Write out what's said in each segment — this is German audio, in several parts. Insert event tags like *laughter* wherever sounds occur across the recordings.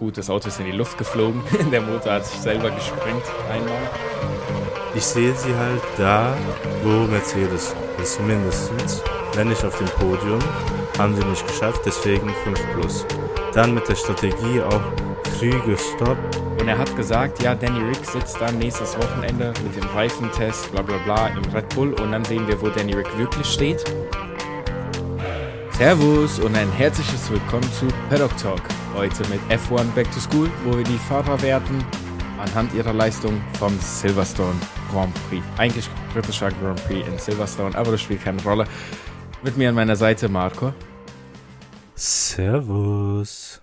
Gut, das Auto ist in die Luft geflogen. *laughs* Der Motor hat sich selber gesprengt einmal. Ich sehe sie halt da, wo Mercedes ist, mindestens. Wenn nicht auf dem Podium, haben sie nicht geschafft, deswegen 5 plus. Dann mit der Strategie auch früh gestoppt. Und er hat gesagt, ja, Danny Rick sitzt dann nächstes Wochenende mit dem Reifentest, bla bla bla, im Red Bull und dann sehen wir, wo Danny Rick wirklich steht. Servus und ein herzliches Willkommen zu Paddock Talk. Heute mit F1 Back to School, wo wir die Fahrer werten anhand ihrer Leistung vom Silverstone Grand Prix. Eigentlich britischer Grand Prix in Silverstone, aber das spielt keine Rolle. Mit mir an meiner Seite Marco. Servus.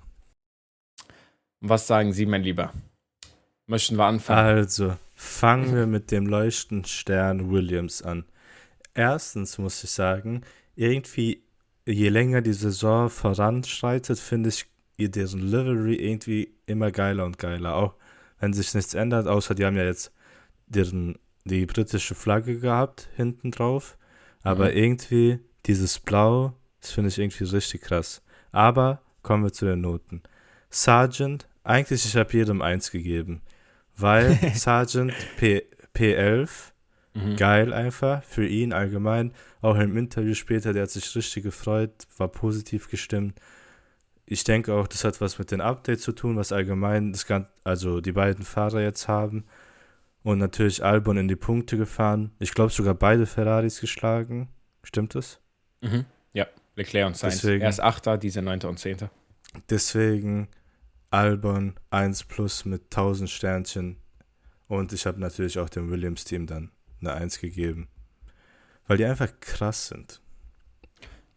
Was sagen Sie, mein Lieber? Möchten wir anfangen? Also, fangen wir mit dem leuchtenden Stern Williams an. Erstens muss ich sagen, irgendwie, je länger die Saison voranschreitet, finde ich deren Livery irgendwie immer geiler und geiler. Auch wenn sich nichts ändert, außer die haben ja jetzt deren, die britische Flagge gehabt hinten drauf. Aber mhm. irgendwie dieses Blau, das finde ich irgendwie richtig krass. Aber kommen wir zu den Noten. Sergeant, eigentlich ich habe jedem eins gegeben, weil *laughs* Sergeant P, P11, mhm. geil einfach, für ihn allgemein, auch im Interview später, der hat sich richtig gefreut, war positiv gestimmt ich denke auch, das hat was mit den Updates zu tun, was allgemein das Ganze, also die beiden Fahrer jetzt haben. Und natürlich Albon in die Punkte gefahren. Ich glaube sogar beide Ferraris geschlagen. Stimmt das? Mhm. Ja, Leclerc und Sainz. Deswegen, er ist Achter, diese Neunter und Zehnter. Deswegen Albon 1 plus mit 1000 Sternchen. Und ich habe natürlich auch dem Williams-Team dann eine 1 gegeben. Weil die einfach krass sind.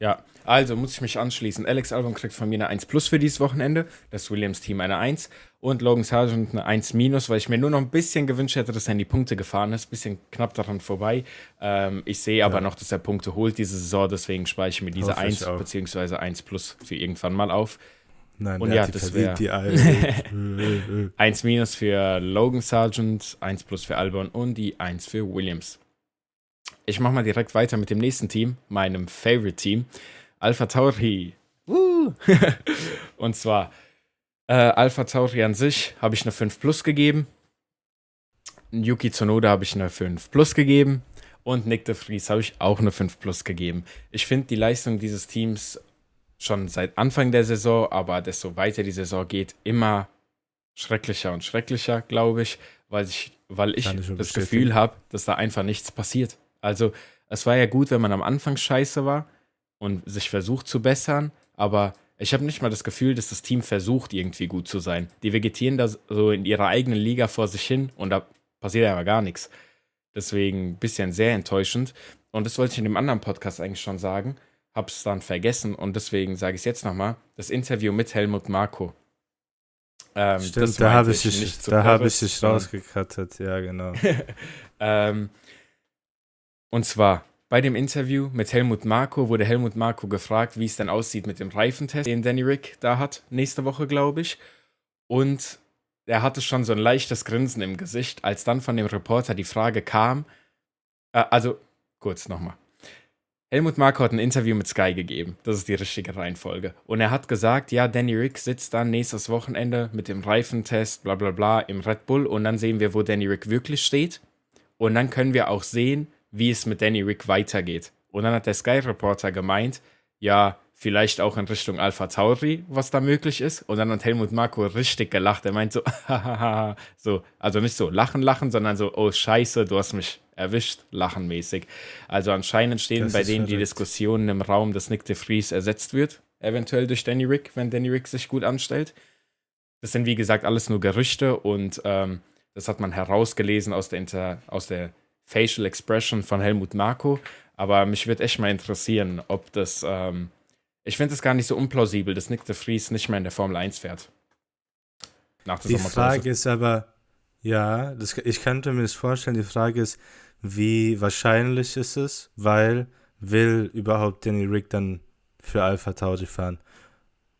Ja, also muss ich mich anschließen. Alex Albon kriegt von mir eine 1 plus für dieses Wochenende, das Williams Team eine 1 und Logan Sargent eine 1 minus, weil ich mir nur noch ein bisschen gewünscht hätte, dass er in die Punkte gefahren ist. Bisschen knapp daran vorbei. Ähm, ich sehe aber ja. noch, dass er Punkte holt diese Saison, deswegen speichere ich mir diese 1 bzw. 1 plus für irgendwann mal auf. Nein, und ja, das wäre 1 *laughs* minus für Logan Sargent, 1 plus für Albon und die 1 für Williams ich mache mal direkt weiter mit dem nächsten Team, meinem Favorite Team, Alpha Tauri. *laughs* und zwar äh, Alpha Tauri an sich habe ich eine 5 Plus gegeben. Yuki Tsunoda habe ich eine 5 Plus gegeben. Und Nick de Vries habe ich auch eine 5 Plus gegeben. Ich finde die Leistung dieses Teams schon seit Anfang der Saison, aber desto weiter die Saison geht, immer schrecklicher und schrecklicher, glaube ich, weil ich, weil ich das Gefühl habe, dass da einfach nichts passiert. Also, es war ja gut, wenn man am Anfang scheiße war und sich versucht zu bessern, aber ich habe nicht mal das Gefühl, dass das Team versucht, irgendwie gut zu sein. Die vegetieren da so in ihrer eigenen Liga vor sich hin und da passiert aber gar nichts. Deswegen ein bisschen sehr enttäuschend. Und das wollte ich in dem anderen Podcast eigentlich schon sagen, habe es dann vergessen und deswegen sage ich es jetzt nochmal. Das Interview mit Helmut Marko. Ähm, Stimmt, da habe ich, dich, da hab ich dich rausgekattet, ja, genau. *laughs* ähm, und zwar bei dem Interview mit Helmut Marko wurde Helmut Marko gefragt, wie es denn aussieht mit dem Reifentest, den Danny Rick da hat, nächste Woche, glaube ich. Und er hatte schon so ein leichtes Grinsen im Gesicht, als dann von dem Reporter die Frage kam. Äh, also, kurz nochmal. Helmut Marko hat ein Interview mit Sky gegeben. Das ist die richtige Reihenfolge. Und er hat gesagt, ja, Danny Rick sitzt dann nächstes Wochenende mit dem Reifentest, bla bla bla, im Red Bull. Und dann sehen wir, wo Danny Rick wirklich steht. Und dann können wir auch sehen, wie es mit Danny Rick weitergeht. Und dann hat der Sky Reporter gemeint, ja, vielleicht auch in Richtung Alpha Tauri, was da möglich ist. Und dann hat Helmut Marko richtig gelacht. Er meint so, *laughs* so, also nicht so lachen, lachen, sondern so, oh Scheiße, du hast mich erwischt, lachenmäßig. Also anscheinend stehen das bei denen verrückt. die Diskussionen im Raum, dass Nick de Vries ersetzt wird, eventuell durch Danny Rick, wenn Danny Rick sich gut anstellt. Das sind wie gesagt alles nur Gerüchte und ähm, das hat man herausgelesen aus der, Inter aus der Facial Expression von Helmut Marko. Aber mich würde echt mal interessieren, ob das. Ähm, ich finde es gar nicht so unplausibel, dass Nick de Vries nicht mehr in der Formel 1 fährt. Nach der die Frage ist aber, ja, das, ich könnte mir das vorstellen. Die Frage ist, wie wahrscheinlich ist es, weil will überhaupt Danny Rick dann für Alpha Tauri fahren?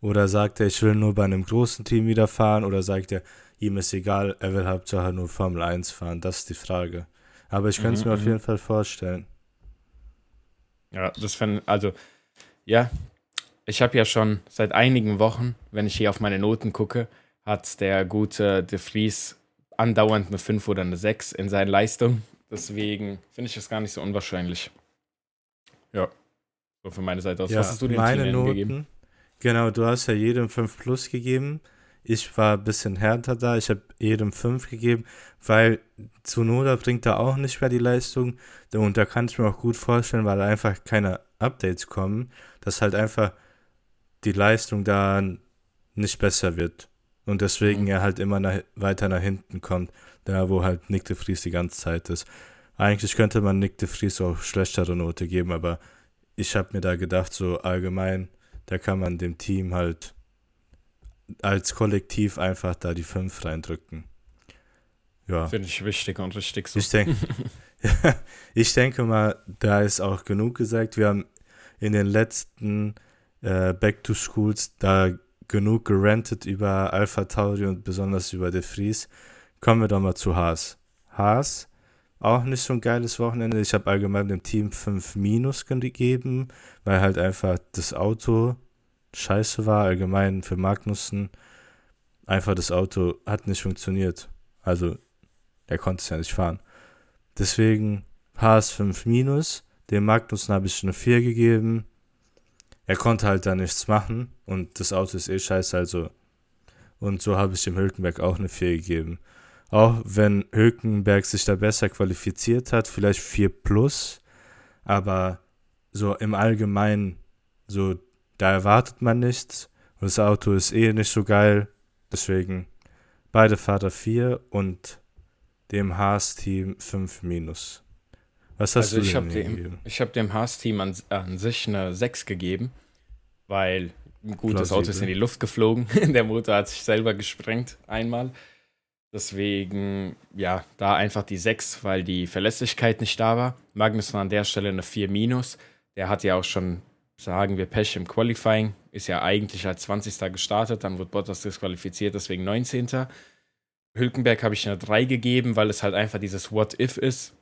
Oder sagt er, ich will nur bei einem großen Team wieder fahren? Oder sagt er, ihm ist egal, er will Hauptsache nur Formel 1 fahren? Das ist die Frage. Aber ich könnte es mhm, mir auf mhm. jeden Fall vorstellen. Ja, das fände, also, ja, ich habe ja schon seit einigen Wochen, wenn ich hier auf meine Noten gucke, hat der gute De Vries andauernd eine 5 oder eine 6 in seinen Leistungen. Deswegen finde ich das gar nicht so unwahrscheinlich. Ja, so von meiner Seite aus. Ja, Was hast du dem meine Noten, gegeben? Genau, du hast ja jedem 5 plus gegeben. Ich war ein bisschen härter da. Ich habe jedem 5 gegeben, weil Zunoda bringt da auch nicht mehr die Leistung. Und da kann ich mir auch gut vorstellen, weil einfach keine Updates kommen, dass halt einfach die Leistung da nicht besser wird. Und deswegen Mhm. er halt immer nach, weiter nach hinten kommt, da wo halt Nick de Vries die ganze Zeit ist. Eigentlich könnte man Nick de Vries auch schlechtere Note geben, aber ich habe mir da gedacht, so allgemein, da kann man dem Team halt als Kollektiv einfach da die 5 reindrücken. Ja. Finde ich wichtig und richtig so. Ich denke, *laughs* *laughs* ich denke mal, da ist auch genug gesagt. Wir haben in den letzten äh, Back to Schools da genug gerantet über Alpha Tauri und besonders über De Vries. Kommen wir doch mal zu Haas. Haas, auch nicht so ein geiles Wochenende. Ich habe allgemein dem Team 5 Minus gegeben, weil halt einfach das Auto scheiße war, allgemein für Magnussen. Einfach das Auto hat nicht funktioniert. Also, er konnte es ja nicht fahren. Deswegen Haas 5 minus. Dem Magnussen habe ich eine 4 gegeben. Er konnte halt da nichts machen und das Auto ist eh scheiße, also. Und so habe ich dem Hülkenberg auch eine 4 gegeben. Auch wenn Hülkenberg sich da besser qualifiziert hat, vielleicht 4 plus, aber so im Allgemeinen, so da erwartet man nichts und das Auto ist eh nicht so geil. Deswegen beide Vater 4 und dem Haas-Team 5 minus. Was hast Also du ich denn habe hier dem, gegeben? ich hab dem Haas-Team an, an sich eine 6 gegeben, weil gut, das Auto ist in die Luft geflogen. *laughs* Der Motor hat sich selber gesprengt einmal. Deswegen, ja, da einfach die 6, weil die Verlässlichkeit nicht da war. Magnus war an der Stelle eine 4 minus. Der hat ja auch schon, sagen wir, Pech im Qualifying. Ist ja eigentlich als 20. gestartet, dann wurde Bottas disqualifiziert, deswegen 19. Hülkenberg habe ich eine 3 gegeben, weil es halt einfach dieses What-If ist.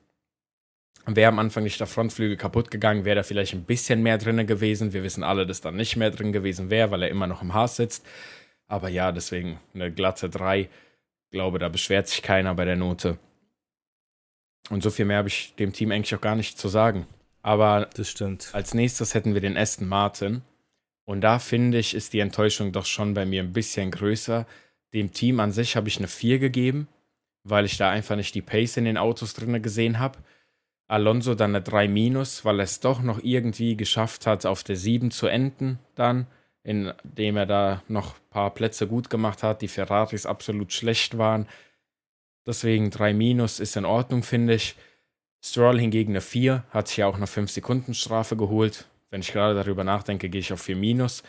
Wäre am Anfang nicht der Frontflügel kaputt gegangen, wäre da vielleicht ein bisschen mehr drin gewesen. Wir wissen alle, dass da nicht mehr drin gewesen wäre, weil er immer noch im Haas sitzt. Aber ja, deswegen eine glatte 3. Glaube, da beschwert sich keiner bei der Note. Und so viel mehr habe ich dem Team eigentlich auch gar nicht zu sagen. Aber Das stimmt. als nächstes hätten wir den Aston Martin. Und da finde ich, ist die Enttäuschung doch schon bei mir ein bisschen größer. Dem Team an sich habe ich eine 4 gegeben, weil ich da einfach nicht die Pace in den Autos drin gesehen habe. Alonso dann eine 3 minus, weil er es doch noch irgendwie geschafft hat, auf der 7 zu enden dann, indem er da noch ein paar Plätze gut gemacht hat, die Ferraris absolut schlecht waren. Deswegen 3 minus ist in Ordnung, finde ich. Stroll hingegen eine 4, hat sich ja auch eine 5-Sekunden-Strafe geholt. Wenn ich gerade darüber nachdenke, gehe ich auf 4 minus.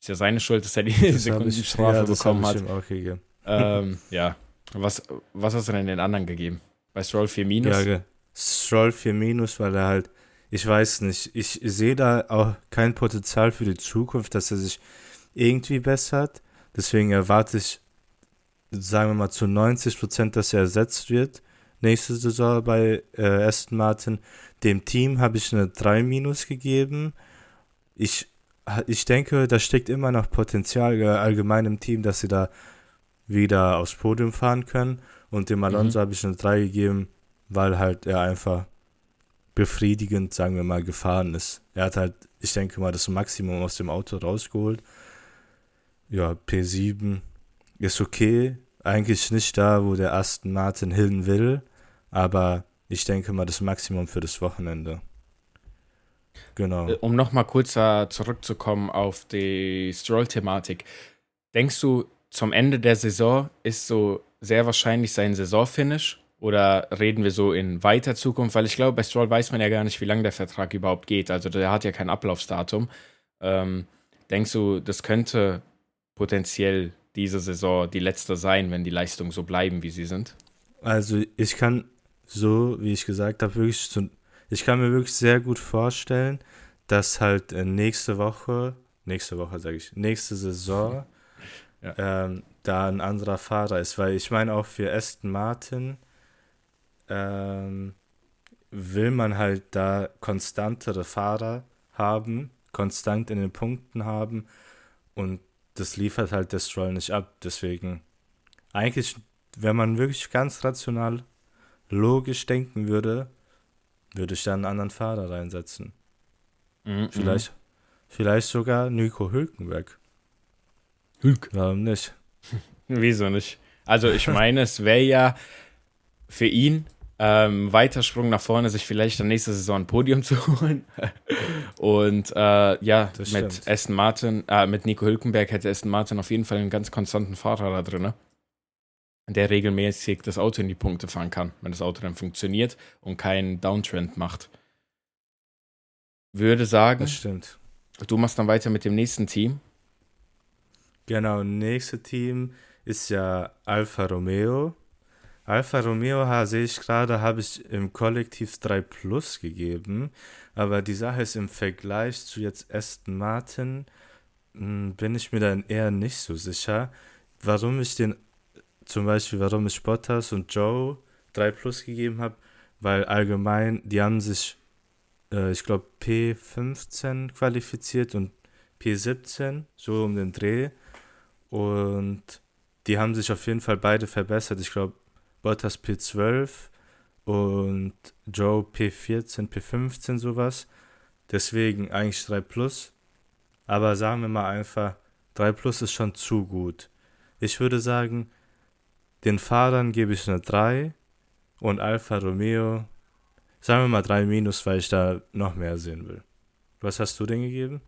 Ist ja seine Schuld, dass er die Sekundenstrafe ja, bekommen hat. gegeben. Ähm, ja. Was, was hast du denn den anderen gegeben? Bei Stroll 4 minus? Ja, Stroll 4 minus, weil er halt, ich weiß nicht, ich sehe da auch kein Potenzial für die Zukunft, dass er sich irgendwie bessert. Deswegen erwarte ich, sagen wir mal, zu 90 Prozent, dass er ersetzt wird. Nächste Saison bei äh, Aston Martin. Dem Team habe ich eine 3 minus gegeben. Ich, ich denke, da steckt immer noch Potenzial äh, allgemein im Team, dass sie da wieder aufs Podium fahren können. Und dem Alonso habe ich eine 3 gegeben, weil halt er einfach befriedigend, sagen wir mal, gefahren ist. Er hat halt, ich denke mal, das Maximum aus dem Auto rausgeholt. Ja, P7 ist okay. Eigentlich nicht da, wo der Aston Martin hin will, aber ich denke mal, das Maximum für das Wochenende. Genau. Äh, Um nochmal kurz zurückzukommen auf die Stroll-Thematik. Denkst du, zum Ende der Saison ist so sehr wahrscheinlich sein Saisonfinish? Oder reden wir so in weiter Zukunft? Weil ich glaube, bei Stroll weiß man ja gar nicht, wie lange der Vertrag überhaupt geht. Also der hat ja kein Ablaufsdatum. Ähm, denkst du, das könnte potenziell diese Saison die letzte sein, wenn die Leistungen so bleiben, wie sie sind? Also ich kann so, wie ich gesagt habe, wirklich so, ich kann mir wirklich sehr gut vorstellen, dass halt äh, nächste Woche, nächste Woche sage ich, nächste Saison Ja. ähm, da ein anderer Fahrer ist, weil ich meine auch für Aston Martin ähm, will man halt da konstantere Fahrer haben, konstant in den Punkten haben und das liefert halt der Stroll nicht ab. Deswegen eigentlich, wenn man wirklich ganz rational, logisch denken würde, würde ich dann einen anderen Fahrer reinsetzen. Mhm. Vielleicht, vielleicht sogar Nico Hülkenberg. Hülk. Warum nicht? *laughs* Wieso nicht? Also ich meine, es wäre ja für ihn ähm, Weitersprung nach vorne, sich vielleicht dann nächste Saison ein Podium *laughs* zu holen. Und äh, ja, Das mit stimmt. Aston Martin, äh, mit Nico Hülkenberg hätte Aston Martin auf jeden Fall einen ganz konstanten Fahrer da drin, ne? Der regelmäßig das Auto in die Punkte fahren kann, wenn das Auto dann funktioniert und keinen Downtrend macht. Würde sagen, Das stimmt. du machst dann weiter mit dem nächsten Team. Genau, nächste Team ist ja Alfa Romeo. Alfa Romeo sehe ich gerade, habe ich im Kollektiv 3 Plus gegeben. Aber die Sache ist im Vergleich zu jetzt Aston Martin, mh, bin ich mir dann eher nicht so sicher, warum ich den, zum Beispiel, warum ich Bottas und Joe 3 Plus gegeben habe, weil allgemein, die haben sich, äh, ich glaube, P15 qualifiziert und P17, so um den Dreh. Und die haben sich auf jeden Fall beide verbessert. Ich glaube, Bottas P12 und Joe P14, P15, sowas. Deswegen eigentlich 3 Plus. Aber sagen wir mal einfach, 3 Plus ist schon zu gut. Ich würde sagen, den Fahrern gebe ich eine 3 und Alfa Romeo, sagen wir mal 3 Minus, weil ich da noch mehr sehen will. Was hast du denn gegeben?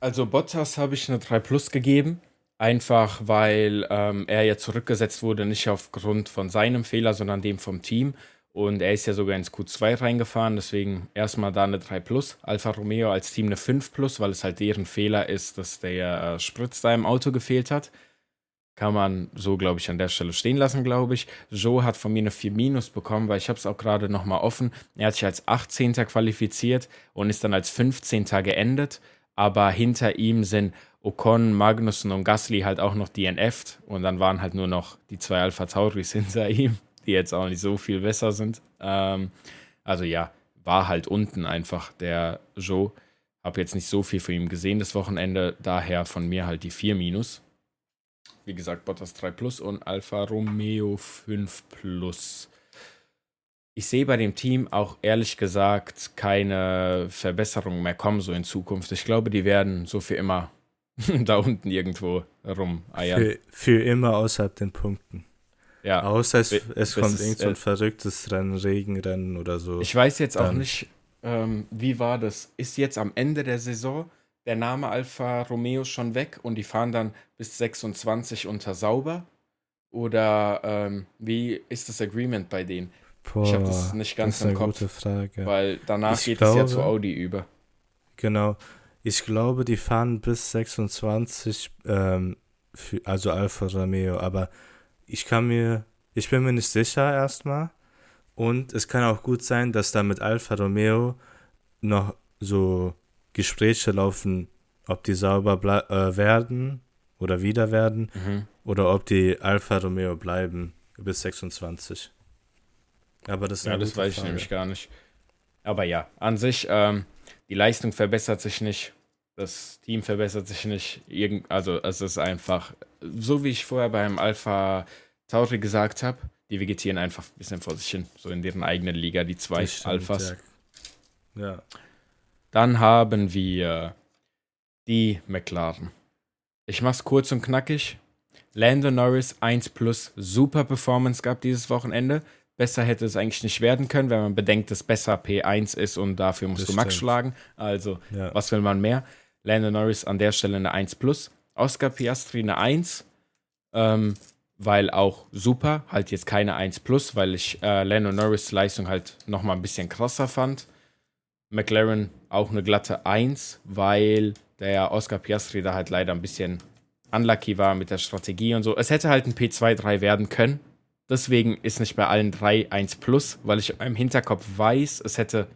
Also Bottas habe ich eine 3 Plus gegeben, einfach weil ähm, er ja zurückgesetzt wurde, nicht aufgrund von seinem Fehler, sondern dem vom Team. Und er ist ja sogar ins Q2 reingefahren, deswegen erstmal da eine 3 Plus. Alfa Romeo als Team eine 5 Plus, weil es halt deren Fehler ist, dass der äh, Spritz da im Auto gefehlt hat. Kann man so, glaube ich, an der Stelle stehen lassen, glaube ich. Joe hat von mir eine 4 Minus bekommen, weil ich habe es auch gerade nochmal offen. Er hat sich als 18. qualifiziert und ist dann als 15. geendet. Aber hinter ihm sind Ocon, Magnussen und Gasly halt auch noch DNF'd. Und dann waren halt nur noch die zwei Alpha Tauris *laughs* hinter ihm, die jetzt auch nicht so viel besser sind. Ähm, also ja, war halt unten einfach der Joe. Hab jetzt nicht so viel von ihm gesehen das Wochenende, daher von mir halt die 4 Minus. Wie gesagt, Bottas 3 Plus und Alfa Romeo 5 Plus. Ich sehe bei dem Team auch ehrlich gesagt keine Verbesserung mehr kommen so in Zukunft. Ich glaube, die werden so für immer *laughs* da unten irgendwo rumeiern. Für, für immer außerhalb den Punkten. Ja, Außer es, es kommt irgend so ein äh, verrücktes Rennen, Regenrennen oder so. ich weiß jetzt auch nicht, ähm, wie war das? Ist jetzt am Ende der Saison der Name Alfa Romeo schon weg und die fahren dann bis 26 unter sauber? Oder ähm, wie ist das Agreement bei denen? Boah, ich hab das nicht ganz das ist im eine Kopf. gute Frage. Weil danach Ich geht es ja glaube- zu Audi über. Genau. Ich glaube, die fahren bis 26, ähm, für, also Alfa Romeo, aber ich kann mir, ich bin mir nicht sicher erstmal. Und es kann auch gut sein, dass da mit Alfa Romeo noch so Gespräche laufen, ob die sauber äh, werden oder wieder werden Mhm. oder ob die Alfa Romeo bleiben bis 26. Aber das ist Ja, das weiß ich Frage. nämlich gar nicht. Aber ja, an sich, ähm, die Leistung verbessert sich nicht. Das Team verbessert sich nicht. Irgend, also es ist einfach, so wie ich vorher beim Alpha Tauri gesagt habe, die vegetieren einfach ein bisschen vor sich hin. So in deren eigenen Liga, die zwei Alphas. Ja. ja. Dann haben wir die McLaren. Ich mach's kurz und knackig. Lando Norris 1 plus, super Performance gab dieses Wochenende. Besser hätte es eigentlich nicht werden können, wenn man bedenkt, dass besser P1 ist und dafür musst Das du Max stimmt. schlagen. Also, ja. was will man mehr? Lando Norris an der Stelle eine 1 plus. Oscar Piastri eine 1. Ähm, weil auch super, halt jetzt keine 1 plus, weil ich äh, Lando Norris Leistung halt nochmal ein bisschen krasser fand. McLaren auch eine glatte 1, weil der Oscar Piastri da halt leider ein bisschen unlucky war mit der Strategie und so. Es hätte halt ein P2-3 werden können. Deswegen ist nicht bei allen drei 1 plus, weil ich im Hinterkopf weiß, es hätte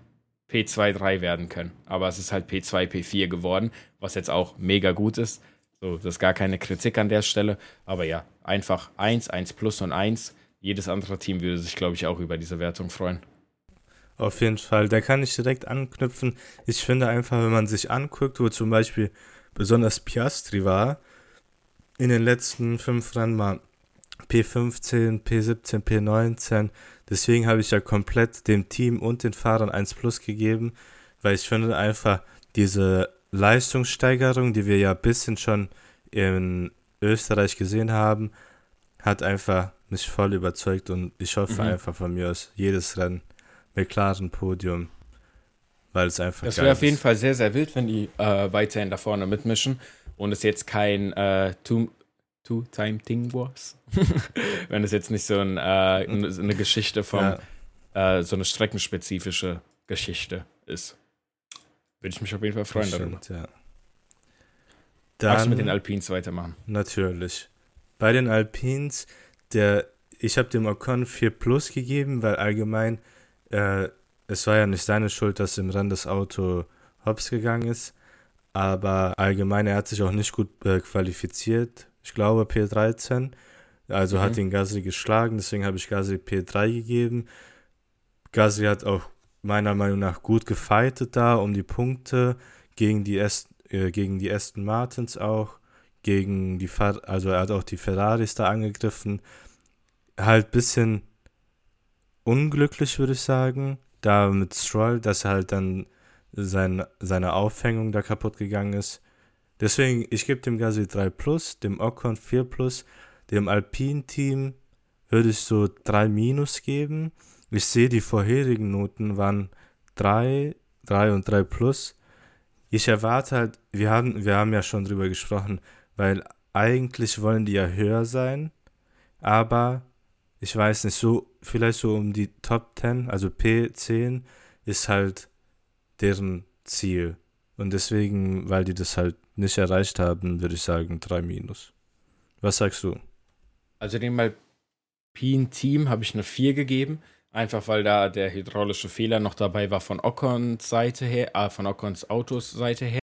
P2-3 werden können. Aber es ist halt P2, P4 geworden, was jetzt auch mega gut ist. So, das ist gar keine Kritik an der Stelle. Aber ja, einfach 1, 1 plus und 1. Jedes andere Team würde sich, glaube ich, auch über diese Wertung freuen. Auf jeden Fall, da kann ich direkt anknüpfen. Ich finde einfach, wenn man sich anguckt, wo zum Beispiel besonders Piastri war, in den letzten fünf Rennen mal P15, P17, P19. Deswegen habe ich ja komplett dem Team und den Fahrern 1 Plus gegeben, weil ich finde einfach diese Leistungssteigerung, die wir ja ein bisschen schon in Österreich gesehen haben, hat einfach mich voll überzeugt und ich hoffe mhm. einfach von mir aus jedes Rennen McLaren Podium, weil es einfach Das wäre auf jeden Fall sehr, sehr wild, wenn die äh, weiterhin da vorne mitmischen und es jetzt kein äh, Two-Time-Thing was. *laughs* wenn es jetzt nicht so ein, äh, eine Geschichte vom, ja. äh, so eine streckenspezifische Geschichte ist. Würde ich mich auf jeden Fall freuen Stimmt, darüber. Ja. Dann, du mit den Alpins weitermachen? Natürlich. Bei den Alpins, der, ich habe dem Ocon 4 Plus gegeben, weil allgemein, äh, es war ja nicht seine Schuld, dass im Rennen das Auto hops gegangen ist, aber allgemein, er hat sich auch nicht gut äh, qualifiziert. Ich glaube P13, also mhm. hat ihn Gasly geschlagen, deswegen habe ich Gasly P3 gegeben. Gasly hat auch meiner Meinung nach gut gefightet da um die Punkte gegen die, Est äh, gegen die Aston Martins auch, gegen die, Fer also er hat auch die Ferraris da angegriffen. Halt ein bisschen unglücklich, würde ich sagen, da mit Stroll, dass er halt dann sein, seine Aufhängung da kaputt gegangen ist. Deswegen, ich gebe dem Gasly 3 Plus, dem Ocon 4 Plus, dem Alpine-Team würde ich so 3 Minus geben. Ich sehe, die vorherigen Noten waren 3, 3 und 3 plus. Ich erwarte halt, wir haben, wir haben ja schon drüber gesprochen, weil eigentlich wollen die ja höher sein, aber ich weiß nicht, so vielleicht so um die Top 10, also P10 ist halt deren Ziel. Und deswegen, weil die das halt nicht erreicht haben, würde ich sagen 3 minus. Was sagst du? Also dem Alpine-Team habe ich eine 4 gegeben. Einfach weil da der hydraulische Fehler noch dabei war von Ocons Seite her, äh, von Ocons Autos Seite her.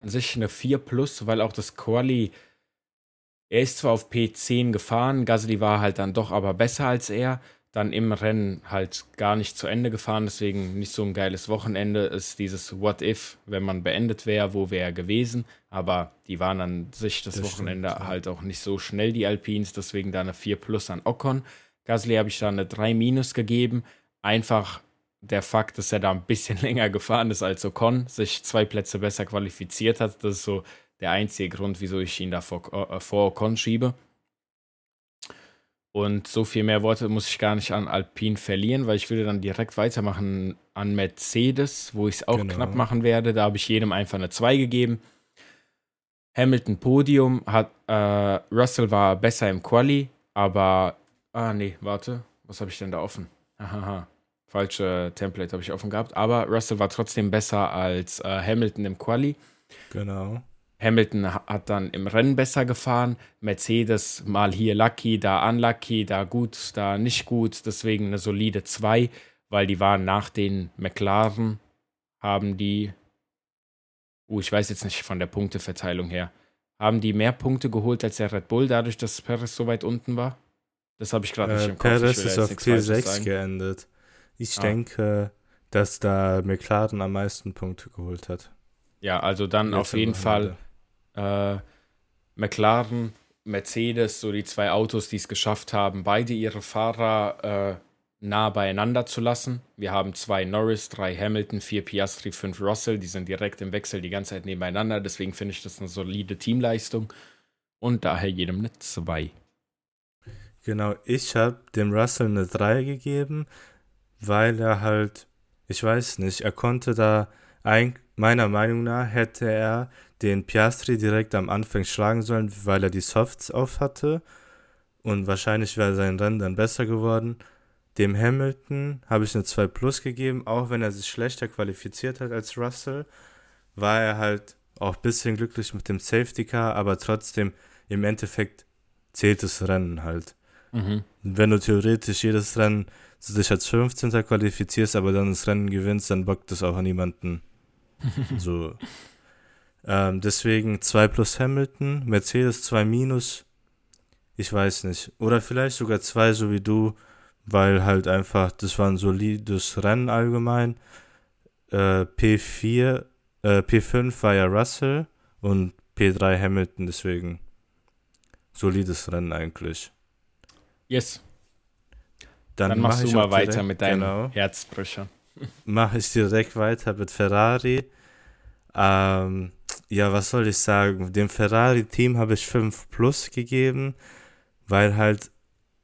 An sich eine 4 plus, weil auch das Quali, er ist zwar auf P10 gefahren, Gasly war halt dann doch aber besser als er, dann im Rennen halt gar nicht zu Ende gefahren, deswegen nicht so ein geiles Wochenende ist dieses What If, wenn man beendet wäre, wo wäre er gewesen, aber die waren an sich das, das Wochenende stimmt, ja. halt auch nicht so schnell, die Alpines, deswegen da eine 4 plus an Ocon. Gasly habe ich da eine 3 minus gegeben. Einfach der Fakt, dass er da ein bisschen *laughs* länger gefahren ist als Ocon, sich zwei Plätze besser qualifiziert hat. Das ist so der einzige Grund, wieso ich ihn da vor, äh, vor Ocon schiebe. Und so viel mehr Worte muss ich gar nicht an Alpine verlieren, weil ich würde dann direkt weitermachen an Mercedes, wo ich es auch genau. knapp machen werde. Da habe ich jedem einfach eine 2 gegeben. Hamilton Podium hat äh, Russell war besser im Quali, aber Ah, nee, warte. Was habe ich denn da offen? Hahaha. Falsche Template habe ich offen gehabt. Aber Russell war trotzdem besser als äh, Hamilton im Quali. Genau. Hamilton hat dann im Rennen besser gefahren. Mercedes mal hier lucky, da unlucky, da gut, da nicht gut. Deswegen eine solide 2, weil die waren nach den McLaren, haben die, uh, ich weiß jetzt nicht von der Punkteverteilung her, haben die mehr Punkte geholt als der Red Bull, dadurch, dass Perez so weit unten war? Das habe ich gerade nicht äh, im Kopf. Perez ist auf P6 geendet. Ich ah. denke, dass da McLaren am meisten Punkte geholt hat. Ja, also dann Jetzt auf jeden Fall äh, McLaren, Mercedes, so die zwei Autos, die es geschafft haben, beide ihre Fahrer äh, nah beieinander zu lassen. Wir haben zwei Norris, drei Hamilton, vier Piastri, fünf Russell. Die sind direkt im Wechsel die ganze Zeit nebeneinander. Deswegen finde ich das eine solide Teamleistung. Und daher jedem eine 2. Genau, ich habe dem Russell eine 3 gegeben, weil er halt, ich weiß nicht, er konnte da, ein, meiner Meinung nach hätte er den Piastri direkt am Anfang schlagen sollen, weil er die Softs auf hatte. Und wahrscheinlich wäre sein Rennen dann besser geworden. Dem Hamilton habe ich eine 2 Plus gegeben, auch wenn er sich schlechter qualifiziert hat als Russell, war er halt auch ein bisschen glücklich mit dem Safety Car, aber trotzdem im Endeffekt zählt das Rennen halt. Mhm. Wenn du theoretisch jedes Rennen dich als 15. qualifizierst, aber dann das Rennen gewinnst, dann bockt das auch an niemanden. So. Ähm, deswegen 2 plus Hamilton, Mercedes 2 minus, ich weiß nicht. Oder vielleicht sogar 2, so wie du, weil halt einfach, das war ein solides Rennen allgemein. Äh, P4, äh, P5 war ja Russell und P3 Hamilton, deswegen solides Rennen eigentlich. Yes. Dann, Dann machst mach du mal weiter direkt- mit deinen Genau. Herzbrüchern. Mache ich direkt weiter mit Ferrari. Ähm, ja, was soll ich sagen? Dem Ferrari-Team habe ich 5 plus gegeben, weil halt,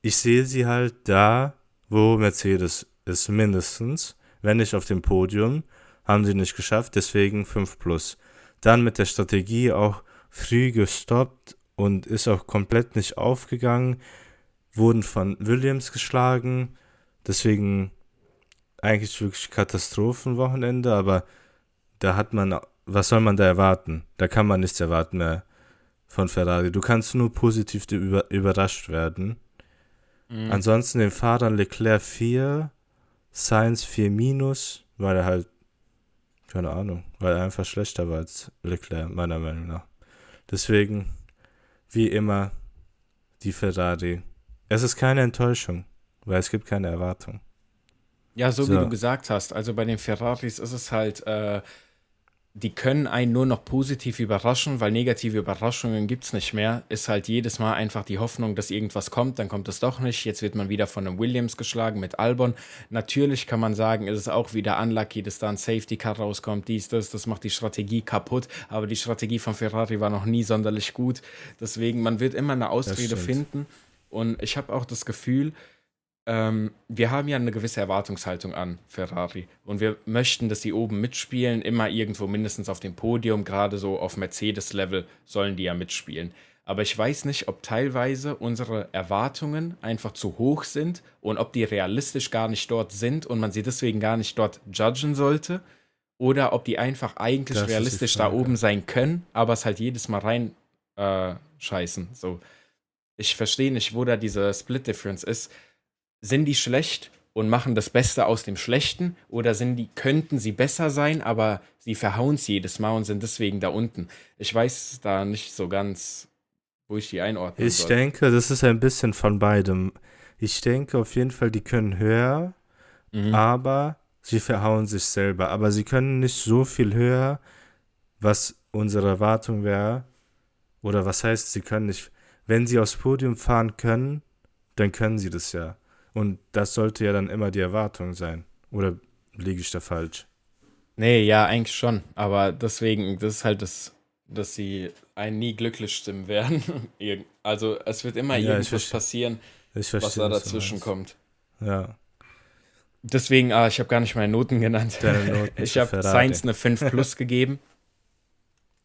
ich sehe sie halt da, wo Mercedes ist, mindestens. Wenn nicht auf dem Podium, haben sie nicht geschafft, deswegen 5 plus. Dann mit der Strategie auch früh gestoppt und ist auch komplett nicht aufgegangen, wurden von Williams geschlagen, deswegen eigentlich wirklich Katastrophenwochenende, aber da hat man, was soll man da erwarten? Da kann man nichts erwarten mehr von Ferrari. Du kannst nur positiv über, überrascht werden. Mhm. Ansonsten den Fahrern Leclerc 4, Sainz 4 minus, weil er halt, keine Ahnung, weil er einfach schlechter war als Leclerc, meiner Meinung nach. Deswegen, wie immer, die Ferrari. Es ist keine Enttäuschung, weil es gibt keine Erwartung. Ja, so, wie So. du gesagt hast. Also bei den Ferraris ist es halt, äh, die können einen nur noch positiv überraschen, weil negative Überraschungen gibt es nicht mehr. Ist halt jedes Mal einfach die Hoffnung, dass irgendwas kommt, dann kommt es doch nicht. Jetzt wird man wieder von einem Williams geschlagen mit Albon. Natürlich kann man sagen, es ist auch wieder unlucky, dass da ein Safety Car rauskommt, dies, das, das macht die Strategie kaputt. Aber die Strategie von Ferrari war noch nie sonderlich gut. Deswegen, man wird immer eine Ausrede finden. Und ich habe auch das Gefühl, ähm, wir haben ja eine gewisse Erwartungshaltung an Ferrari und wir möchten, dass sie oben mitspielen, immer irgendwo mindestens auf dem Podium, gerade so auf Mercedes-Level sollen die ja mitspielen. Aber ich weiß nicht, ob teilweise unsere Erwartungen einfach zu hoch sind und ob die realistisch gar nicht dort sind und man sie deswegen gar nicht dort judgen sollte oder ob die einfach eigentlich Das ist die realistisch da oben sein können, aber es halt jedes Mal rein äh, scheißen. So. Ich verstehe nicht, wo da diese Split Difference ist sind die schlecht und machen das Beste aus dem Schlechten oder sind die, könnten sie besser sein, aber sie verhauen es jedes Mal und sind deswegen da unten. Ich weiß da nicht so ganz, wo ich die einordnen Ich soll. denke, das ist ein bisschen von beidem. Ich denke auf jeden Fall, die können höher, Mhm. aber sie verhauen sich selber. Aber sie können nicht so viel höher, was unsere Erwartung wäre. Oder was heißt, sie können nicht. Wenn sie aufs Podium fahren können, dann können sie das ja. Und das sollte ja dann immer die Erwartung sein. Oder liege ich da falsch? Nee, ja, eigentlich schon. Aber deswegen, das ist halt das, dass sie einen nie glücklich stimmen werden. *laughs* Also es wird immer Ja, ich irgendwas verstehe. passieren, Ich verstehe. was da dazwischen kommt. Ja. Deswegen, ah, ich habe gar nicht meine Noten genannt. *laughs* Noten ich habe. Sainz eine 5 plus *laughs* gegeben,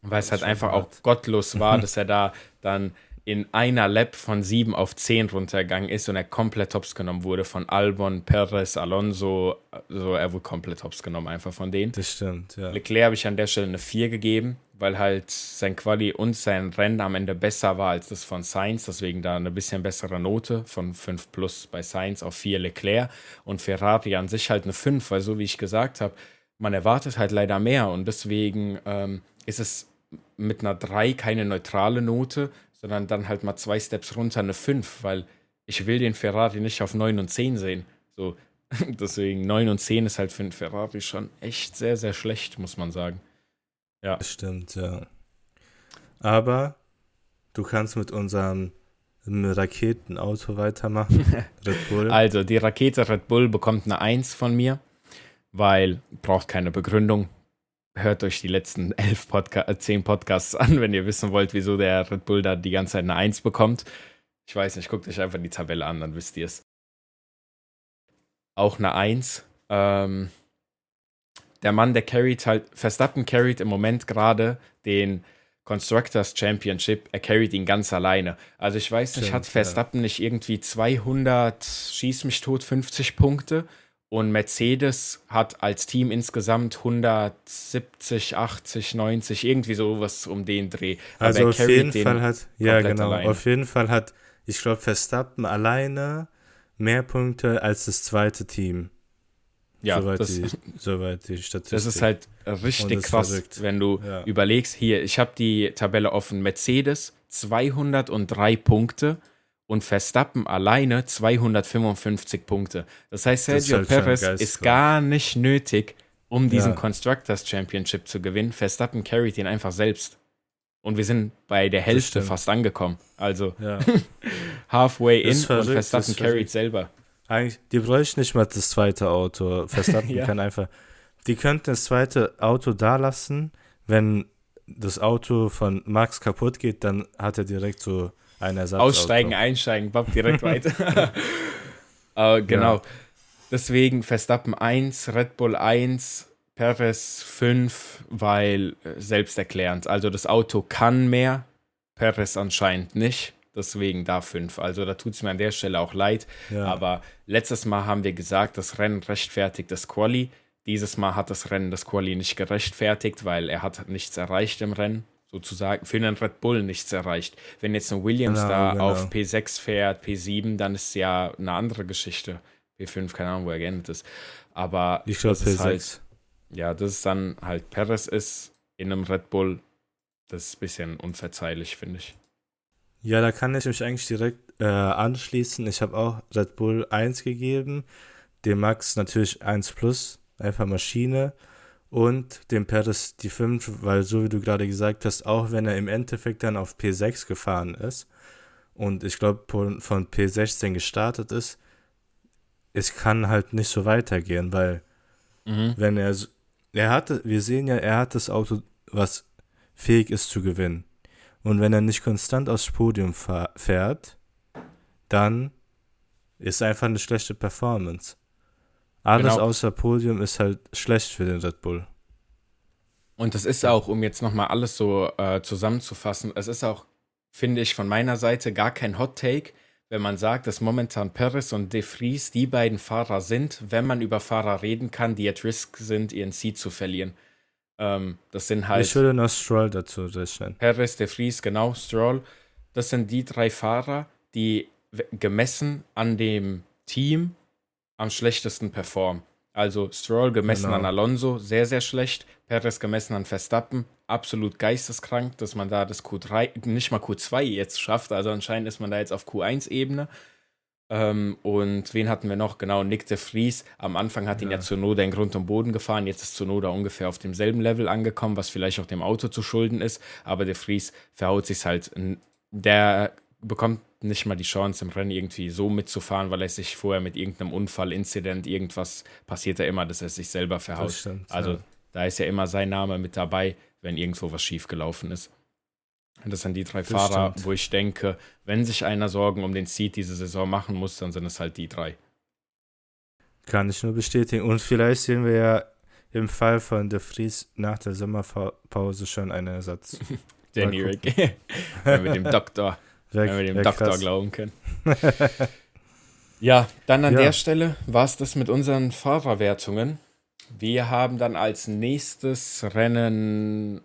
weil es halt einfach auch gottlos war, dass er da dann in einer Lap von 7 auf 10 runtergegangen ist und er komplett hops genommen wurde von Albon, Perez, Alonso. So, er wurde komplett hops genommen einfach von denen. Das stimmt, ja. Leclerc habe ich an der Stelle eine 4 gegeben, weil halt sein Quali und sein Rennen am Ende besser war als das von Sainz. Deswegen da eine bisschen bessere Note von 5 plus bei Sainz auf 4 Leclerc. Und Ferrari an sich halt eine 5, weil so wie ich gesagt habe, man erwartet halt leider mehr. Und deswegen ähm, ist es mit einer 3 keine neutrale Note, sondern dann halt mal zwei Steps runter eine 5, weil ich will den Ferrari nicht auf 9 und 10 sehen. So, *laughs* deswegen 9 und 10 ist halt für einen Ferrari schon echt sehr, sehr schlecht, muss man sagen. Ja. Das stimmt, ja. Aber du kannst mit unserem Raketenauto weitermachen. *laughs* Red Bull. Also, die Rakete Red Bull bekommt eine 1 von mir, weil braucht keine Begründung. Hört euch die letzten *laughs* elf Podca äh, 10 Podcasts an, wenn ihr wissen wollt, wieso der Red Bull da die ganze Zeit eine 1 bekommt. Ich weiß nicht, guckt euch einfach die Tabelle an, dann wisst ihr es. Auch eine 1. Ähm, der Mann, der carried halt, Verstappen carried im Moment gerade den Constructors Championship, er carried ihn ganz alleine. Also ich weiß nicht, Stimmt, hat ja. Verstappen nicht irgendwie 200, schieß mich tot, 50 Punkte und Mercedes hat als Team insgesamt 170, 80, 90, irgendwie sowas um den Dreh. Aber also er auf jeden den Fall hat, ja genau, alleine. auf jeden Fall hat, ich glaube, Verstappen alleine mehr Punkte als das zweite Team. Ja, soweit, das, die, soweit die Statistik. das ist halt richtig krass, verrückt. wenn du Ja. überlegst, hier, ich habe die Tabelle offen, Mercedes 203 Punkte und Verstappen alleine 255 Punkte. Das heißt, Das ist Sergio halt ist gar nicht nötig, um diesen Ja. Constructors Championship zu gewinnen. Verstappen carried ihn einfach selbst. Und wir sind bei der Hälfte fast angekommen. Also Ja. *laughs* halfway in und verrückt, das Verstappen carried selber. Eigentlich, die bräuchten nicht mal das zweite Auto. Verstappen *laughs* Ja. kann einfach. Die könnten das zweite Auto da lassen. Wenn das Auto von Max kaputt geht, dann hat er direkt so ein. Aussteigen, einsteigen, bap, direkt *laughs* weiter. Aber *laughs* genau. Ja. Deswegen Verstappen 1, Red Bull 1, Perez 5, weil äh, selbsterklärend. Also das Auto kann mehr, Perez anscheinend nicht. Deswegen da 5. Also da tut es mir an der Stelle auch leid. Ja. Aber letztes Mal haben wir gesagt, das Rennen rechtfertigt das Quali. Dieses Mal hat das Rennen das Quali nicht gerechtfertigt, weil er hat nichts erreicht im Rennen. Sozusagen für einen Red Bull nichts erreicht. Wenn jetzt ein Williams Genau, da genau. auf P6 fährt, P7, dann ist ja eine andere Geschichte. P5, keine Ahnung, wo er geendet ist. Aber ich glaube das ist P6. halt, ja, das ist dann halt Perez ist in einem Red Bull. Das ist ein bisschen unverzeihlich, finde ich. Ja, da kann ich mich eigentlich direkt äh, anschließen. Ich habe auch Red Bull 1 gegeben, dem Max natürlich 1 plus, einfach Maschine und dem Perez die 5, weil so wie du gerade gesagt hast, auch wenn er im Endeffekt dann auf P6 gefahren ist und ich glaube von, von P16 gestartet ist, es kann halt nicht so weitergehen, weil Mhm. wenn er, er hatte, wir sehen ja, er hat das Auto, was fähig ist zu gewinnen. Und wenn er nicht konstant aufs Podium fährt, dann ist einfach eine schlechte Performance. Alles Genau. außer Podium ist halt schlecht für den Red Bull. Und das ist auch, um jetzt nochmal alles so äh, zusammenzufassen, es ist auch, finde ich, von meiner Seite gar kein Hot Take, wenn man sagt, dass momentan Perez und De Vries die beiden Fahrer sind, wenn man über Fahrer reden kann, die at risk sind, ihren Seed zu verlieren. Ähm, das sind halt Ich würde noch Stroll dazu rechnen. Perez, De Vries, genau, Stroll. Das sind die drei Fahrer, die gemessen an dem Team am schlechtesten performen. Also Stroll gemessen Genau. an Alonso, sehr, sehr schlecht. Perez gemessen an Verstappen, absolut geisteskrank, dass man da das Q3, nicht mal Q2 jetzt schafft. Also anscheinend ist man da jetzt auf Q1-Ebene. Ähm, und wen hatten wir noch? Genau, Nick de Vries. Am Anfang hat ihn ja Ja. Zunoda in Grund und Boden gefahren. Jetzt ist Zunoda ungefähr auf demselben Level angekommen, was vielleicht auch dem Auto zu schulden ist. Aber de Vries verhaut sich halt. Der bekommt nicht mal die Chance, im Rennen irgendwie so mitzufahren, weil er sich vorher mit irgendeinem Unfall, Incident, irgendwas passiert ja immer, dass er sich selber verhaut. Das stimmt. Also ja. da ist ja immer sein Name mit dabei, wenn irgendwo was schief gelaufen ist. Und das sind die drei Das Fahrer, stimmt. wo ich denke, wenn sich einer Sorgen um den Seed diese Saison machen muss, dann sind es halt die drei. Kann ich nur bestätigen. Und vielleicht sehen wir ja im Fall von De Vries nach der Sommerpause schon einen Ersatz. *laughs* Danny Rick. *laughs* wir dem Doktor, Wär- wenn wir dem Doktor krass. glauben können. *laughs* Ja, dann an Ja. der Stelle war es das mit unseren Fahrerwertungen. Wir haben dann als nächstes Rennen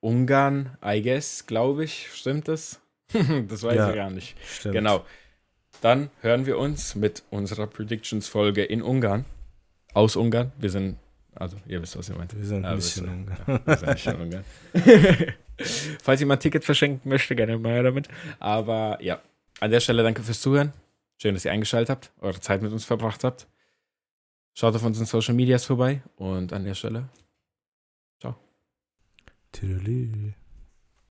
Ungarn, I guess, glaube ich. Stimmt das? *laughs* das weiß Ja. ich gar nicht. Stimmt. Genau. Dann hören wir uns mit unserer Predictions-Folge in Ungarn. Aus Ungarn. Wir sind, also ihr wisst, was ihr meint. Wir sind ein wisst bisschen. Ungarn. Ja, wir sind Ungarn. *laughs* Falls jemand ein Ticket verschenken möchte, gerne mal damit. Aber ja, an der Stelle danke fürs Zuhören. Schön, dass ihr eingeschaltet habt, eure Zeit mit uns verbracht habt. Schaut auf unseren Social Medias vorbei und an der Stelle Tüdelü.